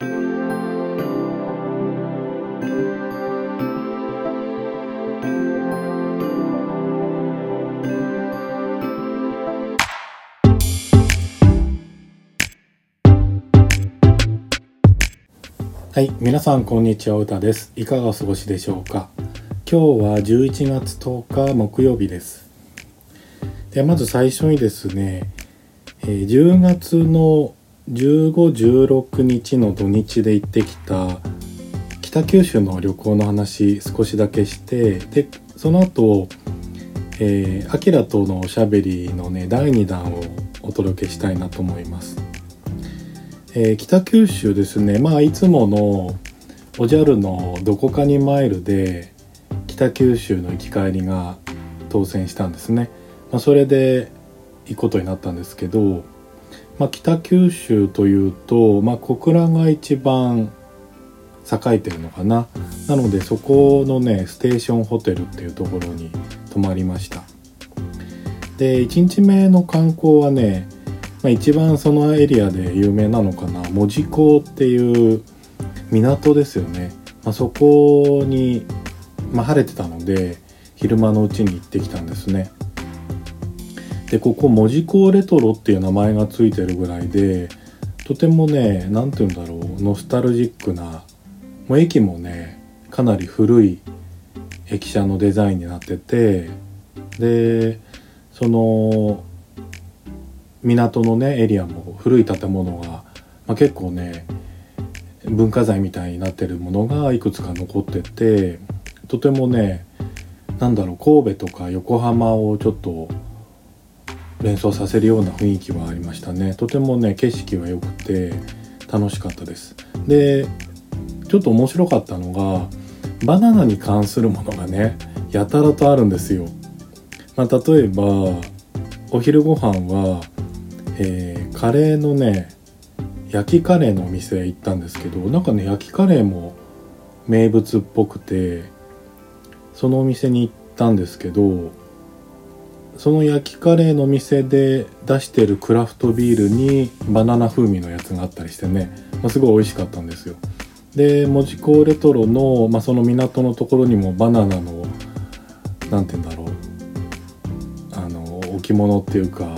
はい、皆さんこんにちは、うたです。いかがお過ごしでしょうか？今日は11月10日木曜日です。でまず最初にですね、えー、10月の15、16日の土日で行ってきた北九州の旅行の話少しだけしてでその後えー、アキラとのおしゃべりのね第2弾をお届けしたいなと思います。えー、北九州ですねまあいつものおじゃるのどこかにマイルで北九州の行き帰りが当選したんですね、まあ、それで行くことになったんですけど、まあ、北九州というと、まあ、小倉が一番栄えてるのかな。なのでそこのねステーションホテルっていうところに泊まりました。で1日目の観光はねまあ、一番そのエリアで有名なのかな。門司港っていう港ですよね、まあ、そこに、まあ、晴れてたので昼間のうちに行ってきたんですねでここ門司港レトロっていう名前が付いてるぐらいでとてもね何て言うんだろうノスタルジックなもう駅もねかなり古い駅舎のデザインになっててでその港のねエリアも古い建物が、まあ、結構ね文化財みたいになってるものがいくつか残っててとてもねなんだろう神戸とか横浜をちょっと連想させるような雰囲気はありましたね。とてもね景色は良くて楽しかったです。でちょっと面白かったのがバナナに関するものがねやたらとあるんですよ、まあ、例えばお昼ご飯はえー、カレーのね焼きカレーのお店へ行ったんですけどなんかね焼きカレーも名物っぽくてそのお店に行ったんですけどその焼きカレーの店で出してるクラフトビールにバナナ風味のやつがあったりしてね、まあ、すごい美味しかったんですよ。で門司港レトロの、まあ、その港のところにもバナナの何て言うんだろう。あの置物っていうか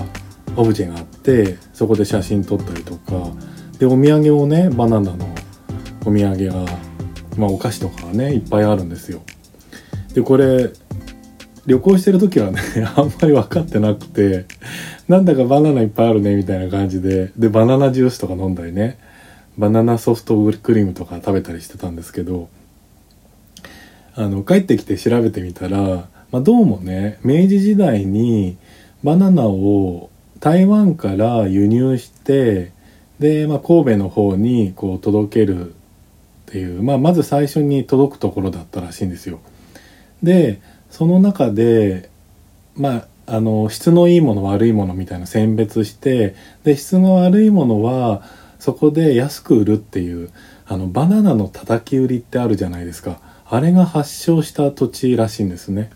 オブジェがあってそこで写真撮ったりとか。でお土産をねバナナのお土産が、まあ、お菓子とかがねいっぱいあるんですよ。でこれ旅行してる時はね あんまり分かってなくてなんだかバナナいっぱいあるねみたいな感じででバナナジュースとか飲んだりねバナナソフトクリームとか食べたりしてたんですけどあの帰ってきて調べてみたら、まあ、どうもね明治時代にバナナを台湾から輸入してで、まあ、神戸の方にこう届けるっていう、まあ、まず最初に届くところだったらしいんですよ。でその中でまああの質のいいもの悪いものみたいな選別してで質の悪いものはそこで安く売るっていうあのバナナの叩き売りってあるじゃないですか。あれが発祥した土地らしいんですね。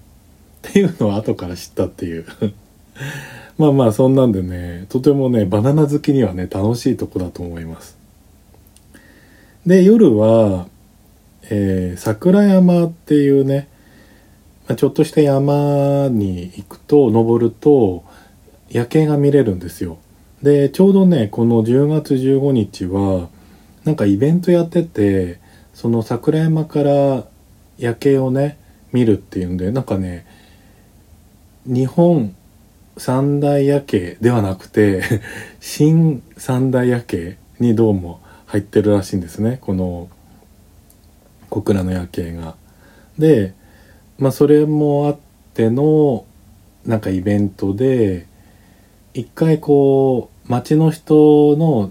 っていうのを後から知ったっていう。まあまあそんなんでねとてもねバナナ好きにはね楽しいとこだと思います。で夜は、えー、桜山っていうね、ちょっとした山に行くと登ると夜景が見れるんですよでちょうどねこの10月15日はなんかイベントやっててその桜山から夜景をね見るっていうんでなんかね日本三大夜景ではなくて 新三大夜景にどうも入ってるらしいんですねこの小倉の夜景が。でまあそれもあってのなんかイベントで一回こう町の人の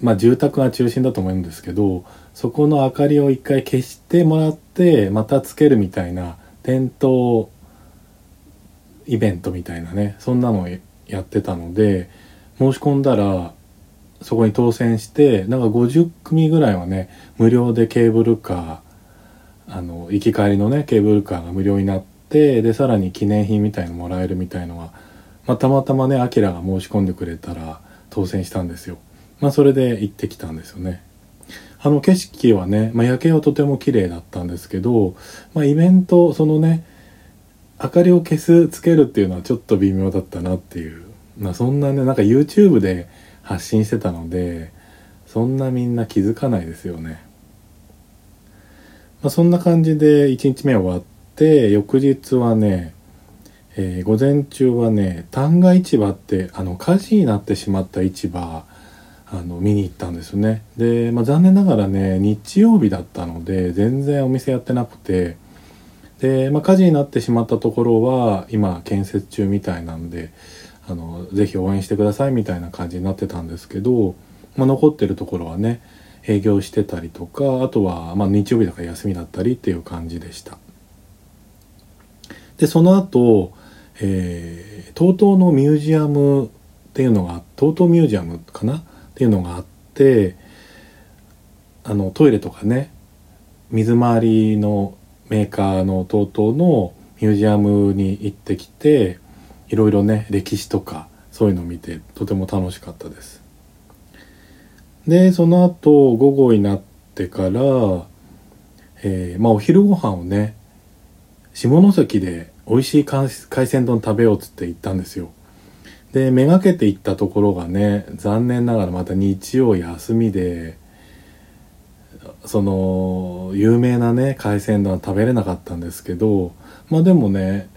まあ住宅が中心だと思うんですけどそこの明かりを一回消してもらってまたつけるみたいな点灯イベントみたいなねそんなのをやってたので申し込んだらそこに当選してなんか50組ぐらいはね無料でケーブルカーあの行き帰りのねケーブルカーが無料になってでさらに記念品みたいのもらえるみたいのが、まあ、たまたまねアキラが申し込んでくれたら当選したんですよ。まあそれで行ってきたんですよね。あの景色はね、まあ、夜景はとても綺麗だったんですけど、まあ、イベントそのね明かりを消すつけるっていうのはちょっと微妙だったなっていう、まあ、そんなねなんか YouTube で発信してたのでそんなみんな気づかないですよね。まあ、そんな感じで1日目終わって翌日はね、えー、午前中はね旦過市場ってあの火事になってしまった市場あの見に行ったんですね。で、まあ、残念ながらね日曜日だったので全然お店やってなくてで、まあ、火事になってしまったところは今建設中みたいなんであのぜひ応援してくださいみたいな感じになってたんですけど、まあ、残ってるところはね営業してたりとかあとは、まあ、日曜日だから休みだったりっていう感じでした。でその後、えー、TOTO のミュージアムっていうのが TOTO ミュージアムかな？っていうのがあってあのトイレとかね水回りのメーカーの TOTO のミュージアムに行ってきていろいろね歴史とかそういうのを見てとても楽しかったです。でその後午後になってから、えー、まあお昼ご飯をね下関で美味しい海鮮丼食べようっつって行ったんですよ。でめがけて行ったところがね残念ながらまた日曜休みでその有名なね海鮮丼食べれなかったんですけどまあでもね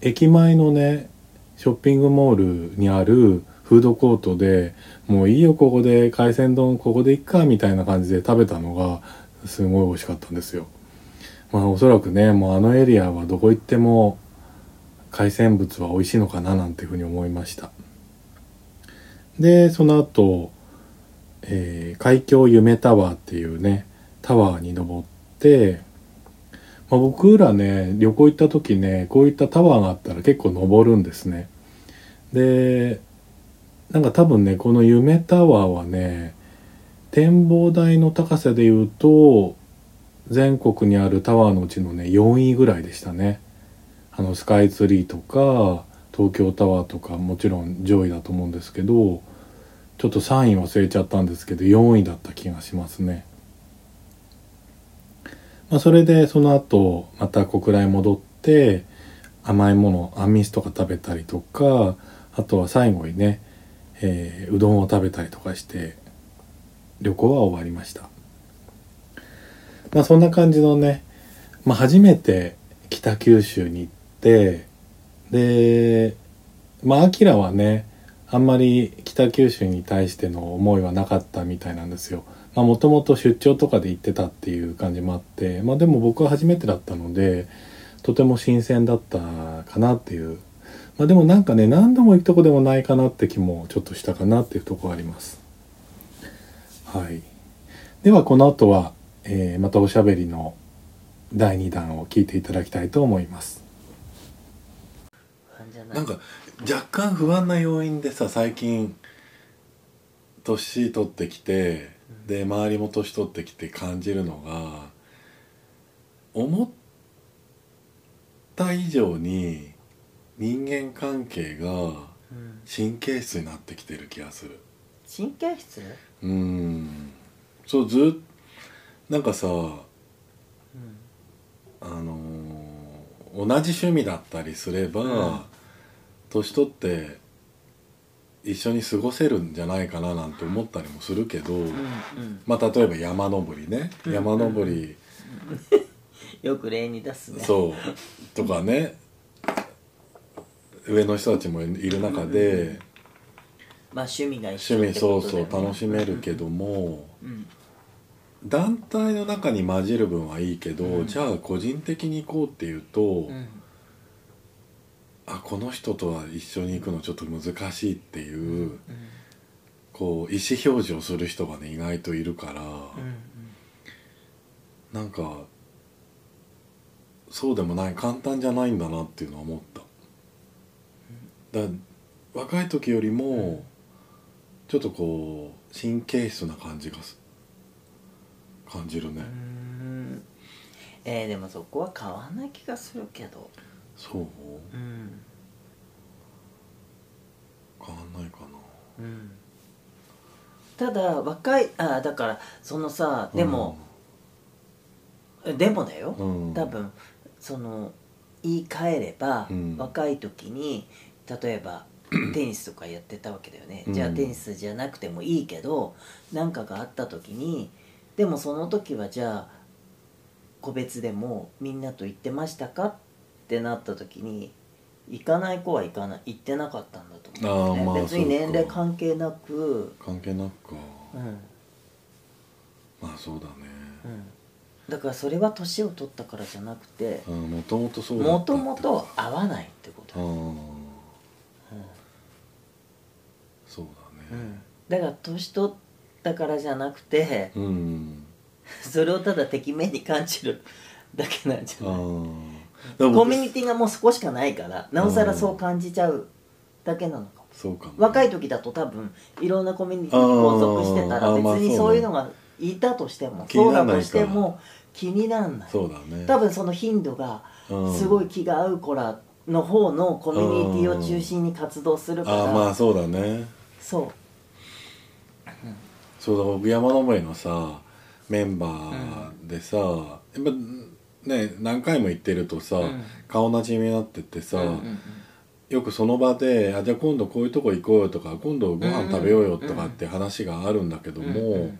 駅前のねショッピングモールにあるフードコートでもういいよここで海鮮丼ここでいっかみたいな感じで食べたのがすごい美味しかったんですよ。まあおそらくねもうあのエリアはどこ行っても海鮮物は美味しいのかななんていうふうに思いましたでその後、えー、海峡夢タワーっていうねタワーに登って、まあ、僕らね旅行行った時ねこういったタワーがあったら結構登るんですねでなんか多分ねこの夢タワーはね展望台の高さで言うと全国にあるタワーのうちのね4位ぐらいでしたねあのスカイツリーとか東京タワーとかもちろん上位だと思うんですけどちょっと3位忘れちゃったんですけど4位だった気がしますね。まあ、それでその後また小倉へ戻って甘いものあんみつとか食べたりとかあとは最後にね、えー、うどんを食べたりとかして旅行は終わりました。まあそんな感じのね、まあ、初めて北九州に行ってでまあアキラはねあんまり北九州に対しての思いはなかったみたいなんですよ。まあもともと出張とかで行ってたっていう感じもあってまあでも僕は初めてだったのでとても新鮮だったかなっていうまあでもなんかね何度も行くとこでもないかなって気もちょっとしたかなっていうとこあります。はい。ではこの後は、えー、またおしゃべりの第2弾を聞いていただきたいと思います。なんか若干不安な要因でさ最近年取ってきて、で周りも年取ってきて感じるのが思った以上に人間関係が神経質になってきてる気がする。神経質？うん。そうずっなんかさ、うん、あのー、同じ趣味だったりすれば、うん。年取って一緒に過ごせるんじゃないかななんて思ったりもするけど、うんうん、まあ例えば山登りね、うんうん、山登り、よく例に出すね。そう。とかね上の人たちもいる中で、まあ趣味が一緒、ね、趣味そうそう楽しめるけども、うん、団体の中に混じる分はいいけど、うん、じゃあ個人的に行こうっていうと、うん。あこの人とは一緒に行くのちょっと難しいっていう、うん、こう意思表示をする人がね意外といるから、うなんかそうでもない簡単じゃないんだなっていうのは思った。だ若い時よりもちょっとこう神経質な感じが感じるね。えー、でもそこは変わんない気がするけど。そう？うん。変わんないかな、うん、ただ若いあだからそのさでも、でもだよ、うん。多分その言い換えれば、うん。若い時に例えば テニスとかやってたわけだよね、うん。じゃあテニスじゃなくてもいいけど何かがあった時にでもその時はじゃあ個別でもみんなと行ってましたかってなった時に行かない子は行かない行ってなかったんだと思うね、まあ別に年齢関係なく。関係なくか。うん。まあそうだね。うん。だからそれは年を取ったからじゃなくてうんもともとそうだったもともと合わないってこと。うん、だから年取ったからじゃなくてうん。それをただてきめんに感じるだけなんじゃあない？ー。コミュニティがもう少しかないからなおさらそう感じちゃうだけなのかも。そうかも若い時だと多分いろんなコミュニティに拘束してたら別にそういうのがいたとしても気にそうだとしても気にならない。そうだね。多分その頻度がうん。すごい気が合う子らの方のコミュニティを中心に活動するからああまあそうだねそう。そうだ僕山登りのさメンバーでさ、やっぱね何回も行ってるとさ、うん。顔なじみになってってさ、うんうんうんよくその場であ「じゃあ今度こういうとこ行こうよ」とか「今度ご飯食べようよ」とかって話があるんだけども、うんうん。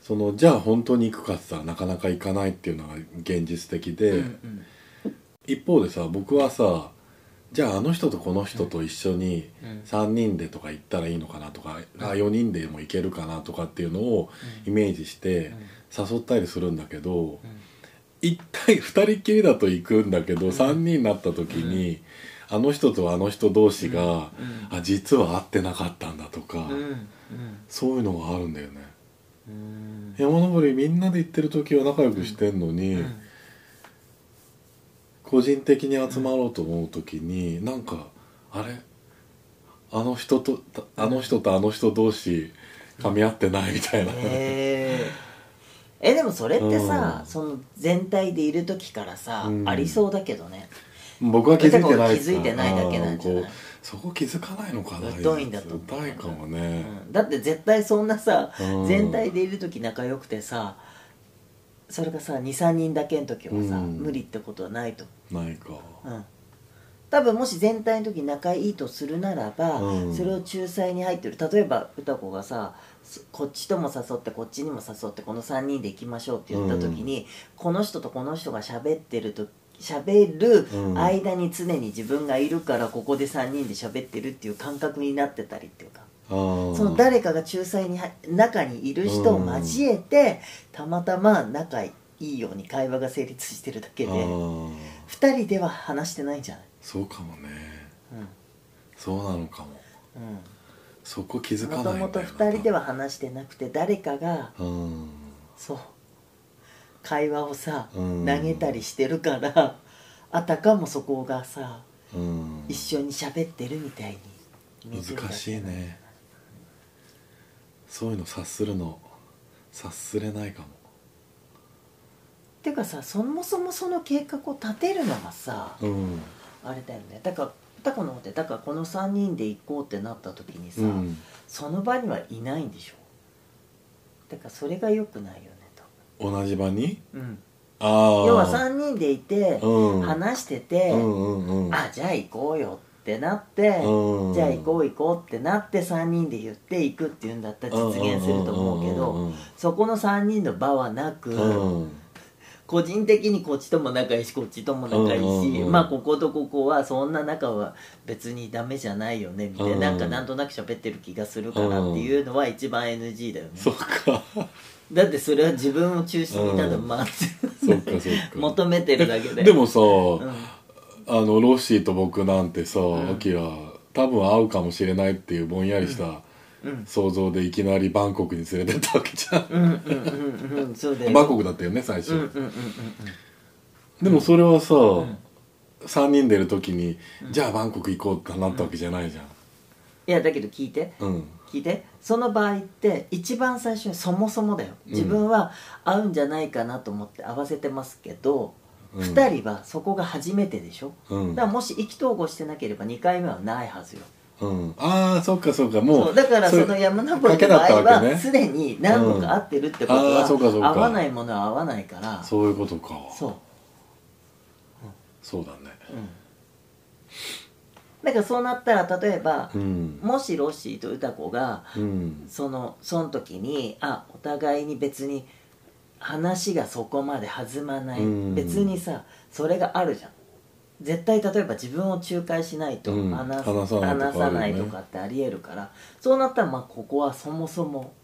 そのじゃあ本当に行くかってさなかなか行かないっていうのが現実的で、うんうん。一方でさ僕はさじゃああの人とこの人と一緒にうん。3人でとか行ったらいいのかなとか、あ4人でも行けるかなとかっていうのをイメージして誘ったりするんだけど、一体2人っきりだと行くんだけど、3人になった時に、あの人とあの人同士が、あ実は会ってなかったんだとか、うん。うん。そういうのがあるんだよね。うん。山登りみんなで行ってる時は仲良くしてんのに、うん個人的に集まろうと思う時に、なんかあれ？あの人とあの人とあの人同士噛み合ってないみたいな、へー。えでもそれってさ、うん。その全体でいる時からさ、うん。ありそうだけどね。僕は気づいてない気づいてないだけなんじゃない？そこ気づかないのかな疎いんだと思う。疎いかもね、うん。だって絶対そんなさ、うん。全体でいる時仲良くてさそれがさ23人だけの時はさ、うん。無理ってことはないと。ないか。思う、うん、多分もし全体の時仲いいとするならば、うん。それを仲裁に入ってる。例えば歌子がさそこっちとも誘ってこっちにも誘ってこの3人で行きましょうって言った時に、この人とこの人が喋ってると喋るうん。間に常に自分がいるからここで3人で喋ってるっていう感覚になってたりっていうかその誰かが仲裁に入中にいる人を交えて、たまたま仲いいように会話が成立してるだけであー2人では話してないんじゃない。そうかもね。うん。そうなのかも。そこ気づかもともとないんだよ2人では話してなくて誰かがうん。そう。会話をさうん。投げたりしてるからあたかもそこがさうん。一緒に喋ってるみたいに難しいねそういうの察するの察すれないかも。ていうかさそもそもその計画を立てるのがさうん。あれだよね。だからタコの方でだからこの3人で行こうってなった時にさ、うん。その場にはいないんでしょ？だからそれが良くないよね同じ場に？うん、ああ要は3人でいて、うん。話してて、うんうんうん。あじゃあ行こうよってなって、うん。じゃあ行こう行こうってなって3人で言って行くっていうんだったら実現すると思うけど、そこの3人の場はなく、うん。個人的にこっちとも仲いいしこっちとも仲いいし、うんまあこことここはそんな仲は別にダメじゃないよねみたいな,、うん。なんかなんとなく喋ってる気がするからっていうのは一番 NG だよね、そっか。だってそれは自分を中心にただうん待つ、そっかそっか。求めてるだけで。でもさ、うんあのロッシーと僕なんてさ、ん。アキラ多分会うかもしれないっていうぼんやりしたうん。想像でいきなりバンコクに連れてったわけじゃん、バンコクだったよね最初、でもそれはさ、ん。3人でいる時に、じゃあバンコク行こうってなったわけじゃないじゃん。いやだけど聞いて。うん。聞いて。その場合って一番最初にそもそもだよ。自分は合うんじゃないかなと思って合わせてますけど、うん2人はそこが初めてでしょ、うん。だからもし意気投合してなければ2回目はないはずよ。うん。ああそっかそっかもそううだからその山登りの場合はすでに何個か合ってるってことうん。あーそうかそうか。は合わないものは合わないから。そういうことか。そう。そうだね。うん。だからそうなったら例えばうん。もしロッシーと歌子がうん。そのその時にあお互いに別に話がそこまで弾まない、うん。別にさそれがあるじゃん。絶対例えば自分を仲介しないとうん。話,、話さないとかあるよね。話さないとかってありえるから。そうなったらまあここはそもそも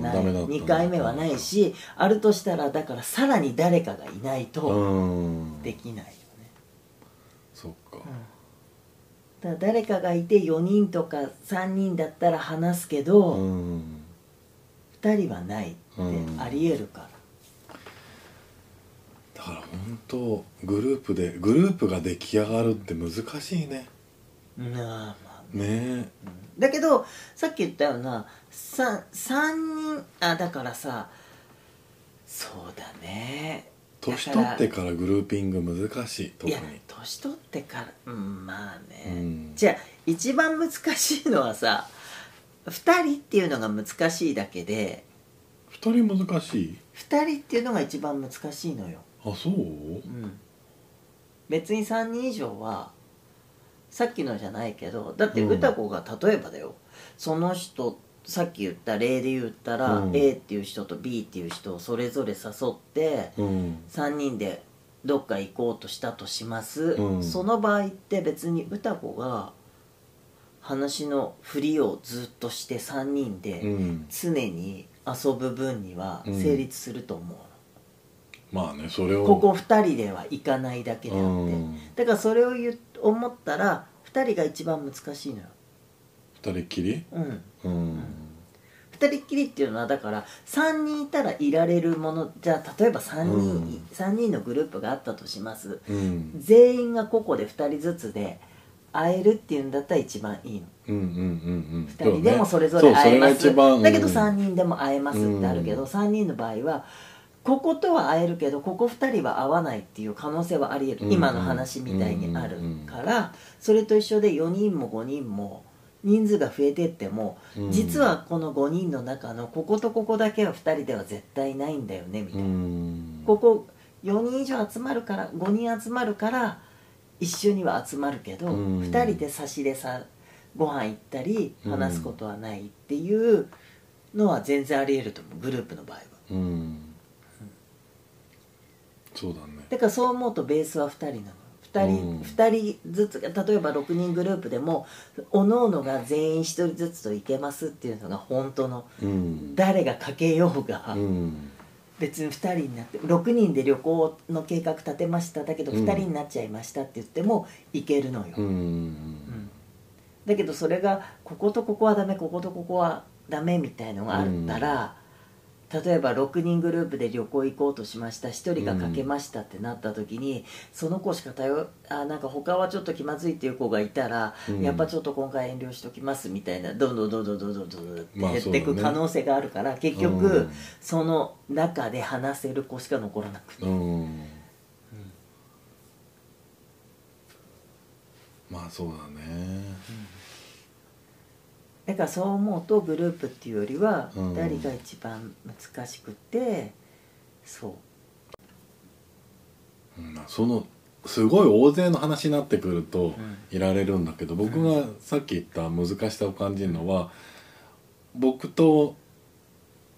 ないダメだった2回目はないしあるとしたらだからさらに誰かがいないとうん。できないよね、そっか。だ誰かがいて4人とか3人だったら話すけど、うん。2人はないってありえるから、だから本当グループでグループが出来上がるって難しいね。うんあーまあ。ね。だけどさっき言ったような 3, 3人あだからさそうだね。年取ってからグルーピング難しい特に。いや年取ってからうんまあね、うん。じゃあ一番難しいのはさ2人っていうのが難しいだけで二人難しい？2人っていうのが一番難しいのよ、あそう？うん、別に3人以上はさっきのじゃないけどだってうん。歌子が例えばだよ。その人さっき言った例で言ったら、うん。A っていう人と B っていう人をそれぞれ誘ってうん。3人でどっか行こうとしたとします、うん。その場合って別に歌子が話のふりをずっとして3人うでん。常に遊ぶ分には成立すると思う。の、まあねそれをここ2人では行かないだけであって、うん。だからそれを言う思ったら2人が一番難しいのよ、二人っきり？うん、うん。2人っきりっていうのはだから3人いたらいられるものじゃあ例えば3人、うん。三人のグループがあったとします。うん。全員が個々で2人ずつで会えるっていうんだったら一番いいの。うんうんうんうん。2人でもそれぞれ会えます、ねだけどうん。3人でも会えますってあるけど、3人の場合はこことは会えるけどここ2人は会わないっていう可能性はありえる、うん今の話みたいにあるから、それと一緒で4人も5人も人数が増えてっても、うん。実はこの5人の中のこことここだけは2人では絶対ないんだよねみたういな、ん。ここ4人以上集まるから5人集まるから一緒には集まるけど、うん。2人で差しでさご飯行ったりうん。話すことはないっていうのは全然ありえると思うグループの場合は。うんそうだね。だからそう思うとベースは2人なの。2人,、うん。二人ずつ例えば6人グループでもおのおのが全員1人ずつと行けますっていうのが本当のうん。誰がかけようが、うん。別に2人になって6人で旅行の計画立てましただけどうん。2人になっちゃいましたって言っても行けるのよ、だけどそれがこことここはダメこことここはダメみたいのがあったら、例えば6人グループで旅行行こうとしました。1人がかけましたってなった時に、うん、その子しか頼あなんか他はちょっと気まずいっていう子がいたら、うん、やっぱちょっと今回遠慮しときますみたいなどんどんどんどんどんどんどんって減っていく可能性があるから、ね、結局、その中で話せる子しか残らなくて、うん、まあそうだね、だからそう思うとグループっていうよりはうん。2人が一番難しくて、そう。うん。そのすごい大勢の話になってくるとん。いられるんだけど僕がさっき言った難しさを感じるのは僕と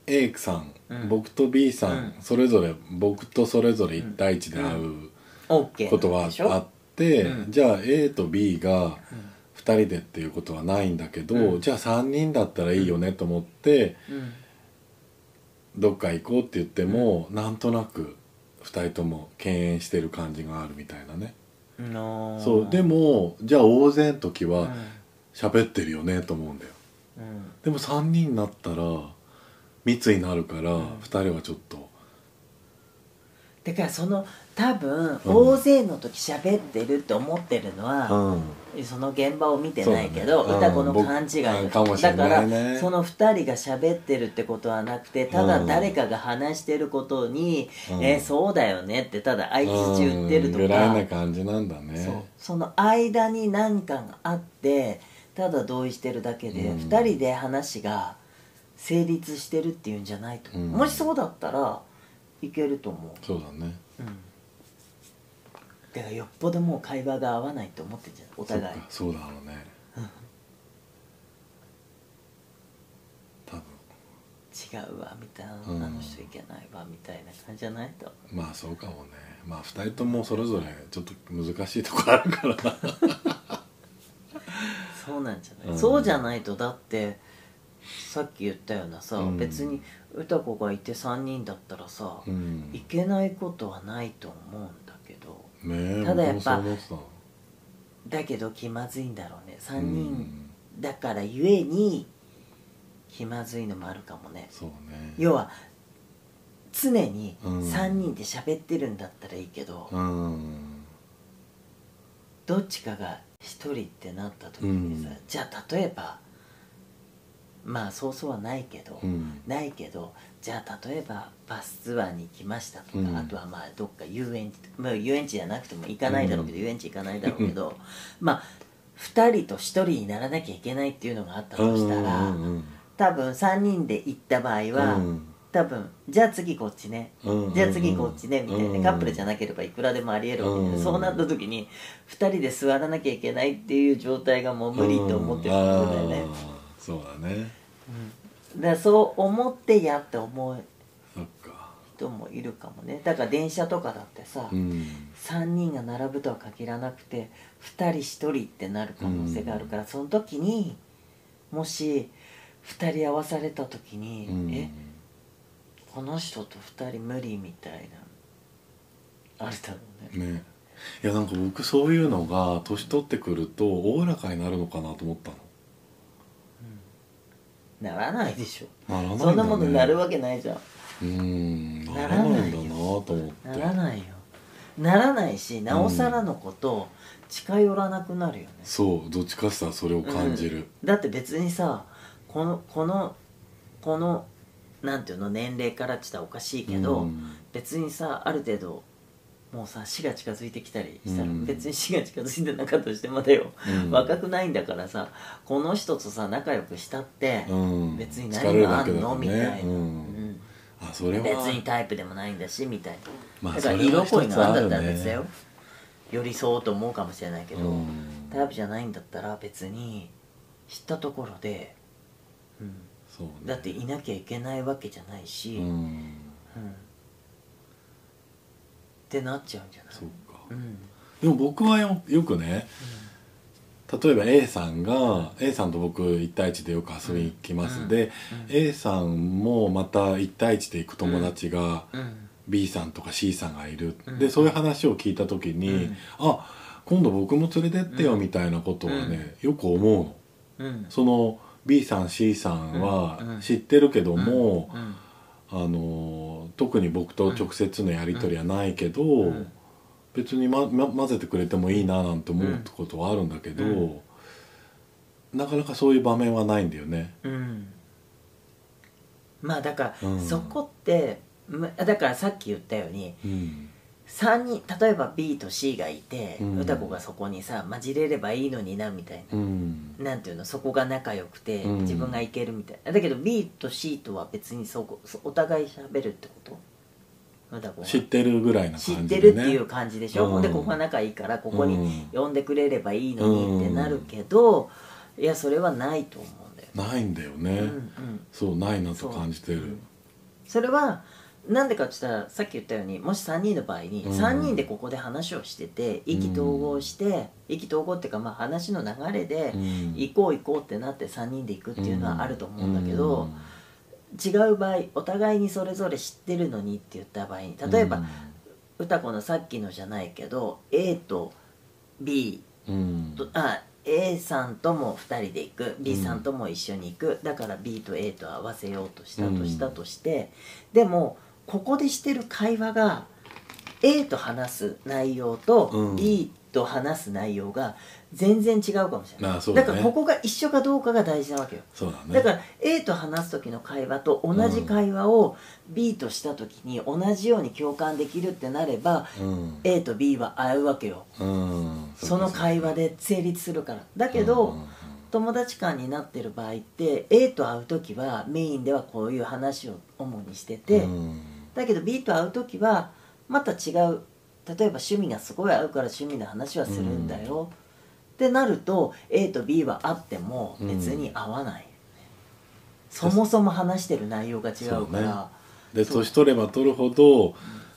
A さん、うん。僕と B さん、うん。それぞれ僕とそれぞれ1対1で会う OK ことがあって、うん。じゃあ A と B が2人でっていうことはないんだけど、うん。じゃあ3人だったらいいよねと思ってうん。どっか行こうって言っても、なんとなく2人とも敬遠してる感じがあるみたいなね。うん。のそうでもじゃあ大勢の時うん。は喋ってるよねと思うんだよ。うん。でも3人になったら密になるからうん。2人はちょっと。だからその多分うん大勢の時喋ってるって思ってるのは、うん。その現場を見てないけど、ね。歌子のうん。勘違いだ僕からその2人が喋ってるってことはなくてただうん誰かが話してることに「うん。えそうだよね」ってただ相づち言ってるとか、うん。ぐらいな感じなんだね。その間に何かがあってただ同意してるだけで、うん。2人で話が成立してるっていうんじゃないと、うん。もしそうだったらいけると思う。そうだね。うんだからよっぽどもう会話が合わないと思ってんじゃんお互い。そうだろうね。多分。違うわみたいな、うん。あの人いけないわみたいな感じじゃないと。まあそうかもね。まあ2人ともそれぞれちょっと難しいとこあるからな。そうなんじゃない、うん。そうじゃないとだってさっき言ったようなさ、うん。別に歌子がいて3人だったらさ、うん。いけないことはないと思うんねえただやっぱだけど気まずいんだろうね。た3人だからゆえに気まずいのもあるかもね。そうね。要は常にうん。3人で喋ってるんだったらいいけど、うん。どっちかが1人ってなった時にさ、うん。じゃあ例えばまあそうそうはないけど、うん。ないけどじゃあ例えばバスツアーに行きましたとか、うん。あとはまあどっか遊園地、まあ、遊園地じゃなくても行かないだろうけど、うん。遊園地行かないだろうけど まあ2人と1人にならなきゃいけないっていうのがあったとしたら、うんうん多分3人で行った場合は、うん。多分じゃあ次こっちね、うんじゃあ次こっちねみたいな、うん。カップルじゃなければいくらでもありえるわけで、うん。そうなった時に2人で座らなきゃいけないっていう状態がもう無理と思ってるってことだよね、そうだね。だからそう思ってやって思う人もいるかもね。だから電車とかだってさ、うん。3人が並ぶとは限らなくて2人1人ってなる可能性があるから、その時にもし2人合わされた時に、うん。えこの人と2人無理みたいなあるだろうね。ね。いやなんか僕そういうのが年取ってくるとおおらかになるのかなと思ったのならないでしょ。ならないね、そんなものなるわけないじゃん。うーん。なならないんだなと思って。ならないよならないしなおさらのこと近寄らなくなるよね、そうどっちかしたらそれを感じる、だって別にさこのこのこのなんていうの年齢からって言ったらおかしいけど、うん。別にさある程度もうさ死が近づいてきたりしたら、うん。別に死が近づいてなかったとしてまだよ、うん。若くないんだからさこの人とさ仲良くしたって、うん。別に何があんの、だけだとねみたいな、うん。うん。あそれは。別にタイプでもないんだしみたいな、まあだからそれは色恋があんだったら別だよ。寄り添おうと思うかもしれないけど、うん。タイプじゃないんだったら別に知ったところで、うん、そうね。だっていなきゃいけないわけじゃないし、ううんんってなっちゃうんじゃない？そうか。うん。でも僕はよよくね例えば A さんが A さんと僕1対1でよく遊びに行きます、うん。で、うん。A さんもまた1対1で行く友達がうん。B さんとか C さんがいる、うん。でそういう話を聞いた時に、うん。あ今度僕も連れてってようん。みたいなことはね、よく思うの。うん。その B さん C さんうん。はうん。知ってるけども、うん。あの特に僕と直接のやり取りはないけど、ん。別に、まま、混ぜてくれてもいいななんて思うことはあるんだけど、うん。なかなかそういう場面はないんだよね。うん。まあだから、うん。そこってむだからさっき言ったようにうん3人例えば B と C がいて、うん。歌子がそこにさ混じれればいいのになみたいな、うん。なんていうの？そこが仲良くて、うん。自分がいけるみたいな。だけど B と C とは別にそこそお互い喋るってこと？知ってるぐらいな知っ感じで、ね、てるっていう感じでしょ、うん。でここが仲いいからここにうん。呼んでくれればいいのにってなるけど、いやそれはないと思うんだよないんだよね、うんうん。そうないなと感じてる。うん。それはなんでかって言ったらさっき言ったようにもし3人の場合にうん。3人でここで話をしてて意気投合して意気投合っていうかまあ話の流れでうん。行こう行こうってなって3人で行くっていうのはあると思うんだけど違う場合お互いにそれぞれ知ってるのにって言った場合に例えば歌子のさっきのじゃないけど A と B うん。とあ A さんとも2人で行く B さんとも一緒に行く、だから B と A と合わせようとしたとしたとして、でもここでしてる会話が A と話す内容とうん。B と話す内容が全然違うかもしれない、だね。からここが一緒かどうかが大事なわけよ。そうだね。だから A と話す時の会話と同じ会話を B とした時に同じように共感できるってなればうん。A と B は合うわけよ。うん。その会話で成立するから。だけど、友達間になってる場合って A と会う時はメインではこういう話を主にしてて、うんだけど B と会う時はまた違う。例えば趣味がすごい合うから趣味の話はするんだよ、ってなると A と B は会っても別に合わない、そもそも話してる内容が違うから。で年取れば取るほど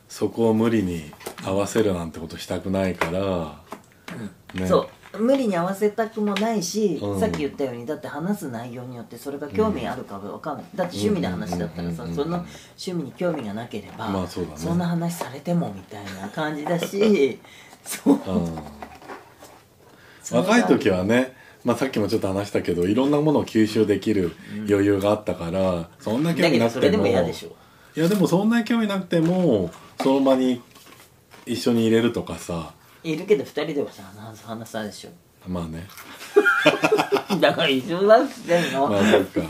そこを無理に合わせるなんてことしたくないから、ね、そう無理に合わせたくもないし、うん。さっき言ったようにだって話す内容によってそれが興味あるかは分かんない、だって趣味の話だったらさ、うん。その趣味に興味がなければ、まあそうだね。そんな話されてもみたいな感じだし そう。若い時はね、まあ、さっきもちょっと話したけどいろんなものを吸収できる余裕があったから、そんな興だ味なくても。いやでもそんな興味なくてもその場に一緒に入れるとかさいるけど2人ではさ話話さでしょ。まあね。だから一緒だってんの、まあそっか。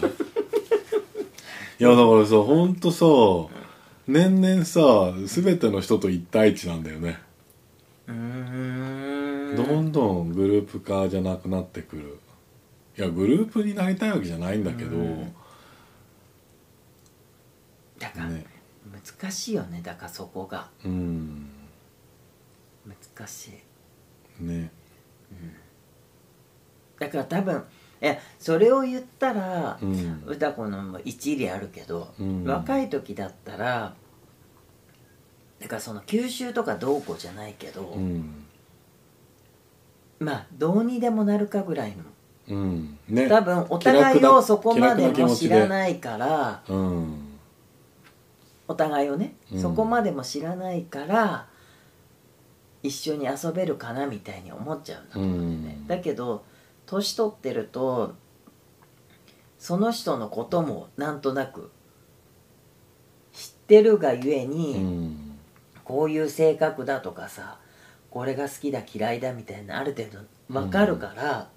いやだからさほんとさ年々さ全ての人と一対一なんだよね、うーん。どんどんグループ化じゃなくなってくる。いやグループになりたいわけじゃないんだけど、うん。だから、ね。難しいよねだからそこが。うん難しい。ね。だから多分いやそれを言ったら、うん。歌子のも一理あるけど、うん。若い時だったらだからその吸収とかどうこうじゃないけど、うん。まあどうにでもなるかぐらいのうん。ね。多分お互いをそこまでも知らいないからうん。お互いをね、うん。そこまでも知らないから一緒に遊べるかなみたいに思っちゃうんだと思うんだよね、うん。だけど年取ってるとその人のこともなんとなく知ってるがゆえに、うん。こういう性格だとかさこれが好きだ嫌いだみたいなある程度分かるから、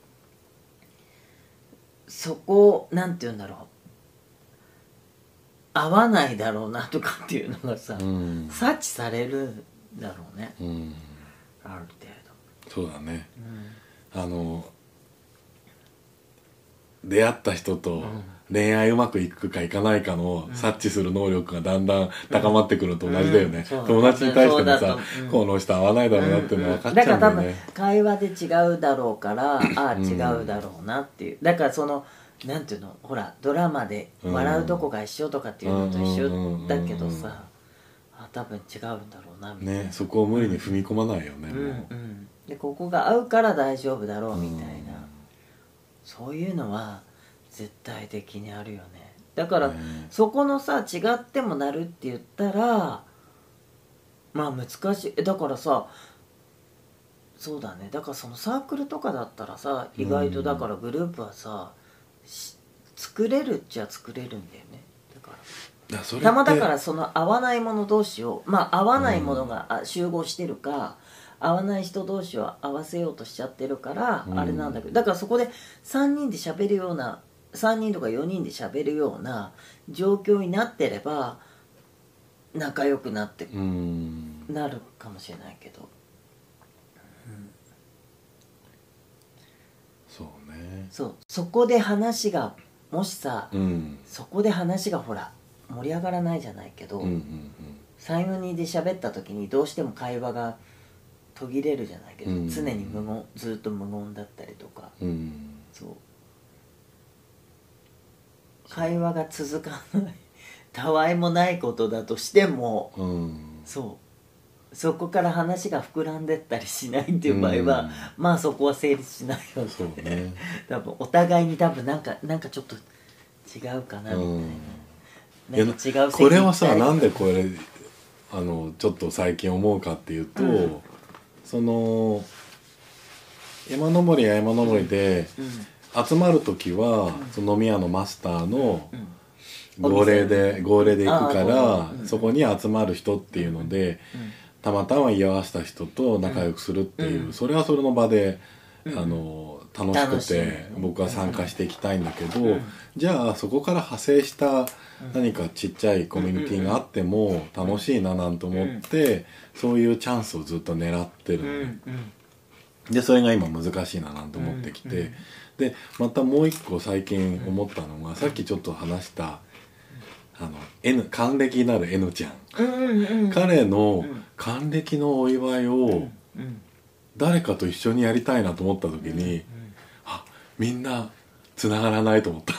そこなんて言うんだろう。合わないだろうなとかっていうのがさ、うん。察知されるんだろうねうんあるそうだね。程あの出会った人とん。恋愛うまくいくかいかないかの察知する能力がだんだん高まってくるのと同じだよね、うん。そう。友達に対してもさこの人合わないだろうなっていうの分かっちだから多分ゃうん。だよね、会話で違うだろうからああうん違うだろうなっていう。だからそのなんていうのほらドラマで笑うとこが一緒とかっていうのと一緒だけどうん。うん。うん。うん。さあ多分違うんだろうなみたいな、ねそこを無理に踏み込まないよね、うんもう。うんでここが合うから大丈夫だろうみたいな、うん。そういうのは絶対的にあるよね。だから、ね。そこのさ違ってもなるって言ったらまあ難しい。だからさそうだね。だからそのサークルとかだったらさ意外とだからグループはさ、し作れるっちゃ作れるんだよね。だからたまだからその合わないもの同士をまあ合わないものがあ集合してるか合わない人同士を合わせようとしちゃってるからうん。あれなんだけどだからそこで3人で喋るような3人とか4人で喋るような状況になってれば仲良くなってうん。なるかもしれないけど。そうね。そう。そこで話がもしさうん。そこで話がほら盛り上がらないじゃないけど、うんうん34人で喋った時にどうしても会話が途切れるじゃないけど、うん常に無言ずっと無言だったりとか。うんうん。そう。会話が続かないたわいもないことだとしてもうん。そう。そこから話が膨らんでったりしないっていう場合は、うん。まあそこは成立しないよね。ね。多分お互いに多分なんかなんかちょっと違うかなみたいな、うんこれはさなんでこれあのちょっと最近思うかっていうと、うん。その山登りは山登りで集まる時は、その飲み屋のマスターの号令で号令で行くかあらそこに集まる人っていうのでたまたま居合わせた人と仲良くするっていう、うん。それはそれの場で、うん。あの楽しくて僕は参加していきたいんだけど、うん。じゃあそこから派生した何かちっちゃいコミュニティがあっても楽しいななんて思って、そういうチャンスをずっと狙ってる。でそれが今難しいななんて思ってきて、でまたもう一個最近思ったのが、さっきちょっと話したあの N 還暦なる N ちゃん、彼のうん。還暦のお祝いをうん誰かと一緒にやりたいなと思った時に、あみんな繋がらないと思った。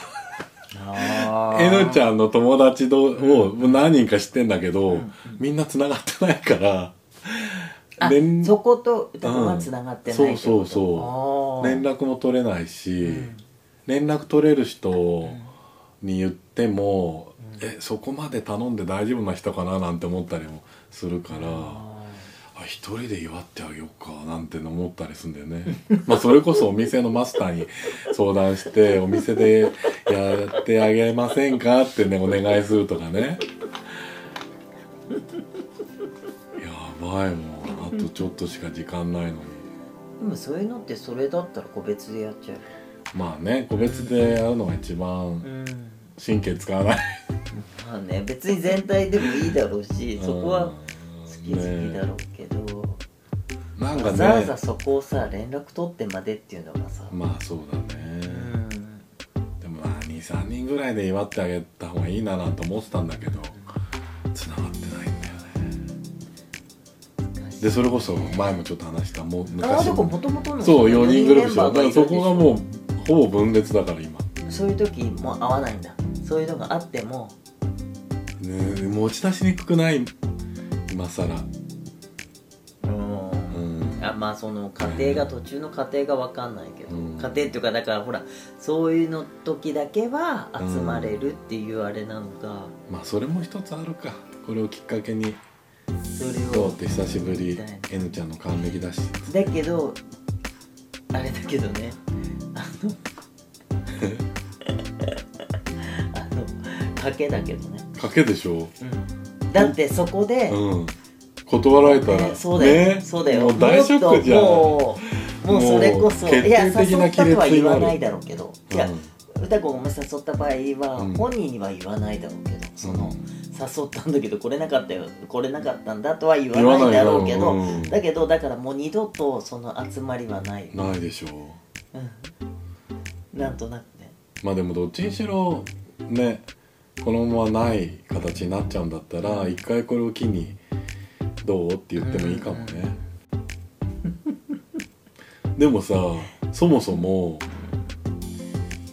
あー。N ちゃんの友達どを何人か知ってんだけど、うん。みんな繋がってないからあ連そこと歌子がつながってないってこと？そうそうそう。連絡も取れないし、うん。連絡取れる人に言っても、うん。えそこまで頼んで大丈夫な人かな？なんて思ったりもするから、一人で祝ってあげようかなんて思ったりするんだよね。まあそれこそお店のマスターに相談してお店でやってあげませんかってねお願いするとかね。やばいもんあとちょっとしか時間ないのに。ーでもそういうのってそれだったら個別でやっちゃう。まあね個別でやるのが一番うん。神経使わない。まあね別に全体でもいいだろうしそこはき好きだろうけど、なんかわざわざねそこをさ連絡取ってまでっていうのがさ、まあそうだうね、んでもまあ23人ぐらいで祝ってあげた方がいいななんて思ってたんだけど繋がってないんだよね。でそれこそ前もちょっと話したもうあ昔どこもともとのそう4人グループでしょだ。からそこがもうほぼ分裂だから今。そういう時もう合わないんだ。そういうのがあっても。ねえ持ち出しにくくない今更うん。うん。あまあその家庭が途中の家庭が分かんないけど、うん。家庭っていうかだからほらそういうの時だけは集まれるっていうあれなのが、まあそれも一つあるか。これをきっかけにそれをどうって久しぶりみたいな。N ちゃんの還暦だし。だけどあれだけどね。あの あの賭けだけどね、賭けでしょ？だってそこで、うん。断られたら。ねそうだよ、ね。そうだよ。もう大ショックじゃん。もうもうそれこそいや誘ったとは言わないだろうけど。いやうん歌子が誘った場合は、うん。本人には言わないだろうけどその、うん誘ったんだけど来れなかったよ来れなかったんだとは言わないだろうけど、うん。だけどだからもう二度とその集まりはない、ないでしょう。うん、なんとなくね。まあでもどっちにしろねこのままない形になっちゃうんだったら一回これを機にどうって言ってもいいかもね。でもさそもそも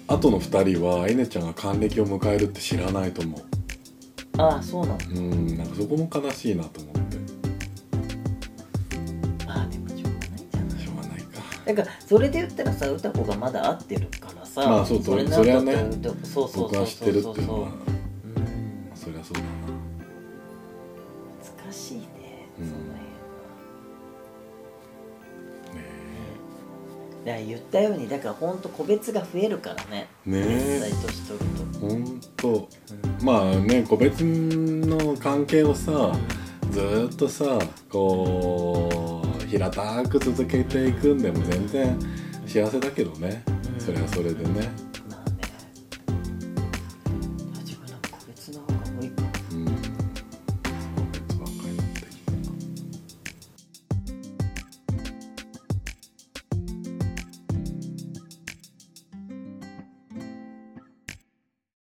後の2人はえねちゃんが還暦を迎えるって知らないと思う。ああそうなの。うんなんかそこも悲しいなと思って。ああでもしょうがないじゃない。しょうがないか。だからそれで言ったらさ歌子がまだ会ってるからさまあそうそうれそれはね僕は知ってるっていうのはだから言ったようにだからほんと個別が増えるからね。ねえ。実際年取ると、ほんとまあね個別の関係をさずーっとさこう平たく続けていくんでも全然幸せだけどね、うん。それはそれでね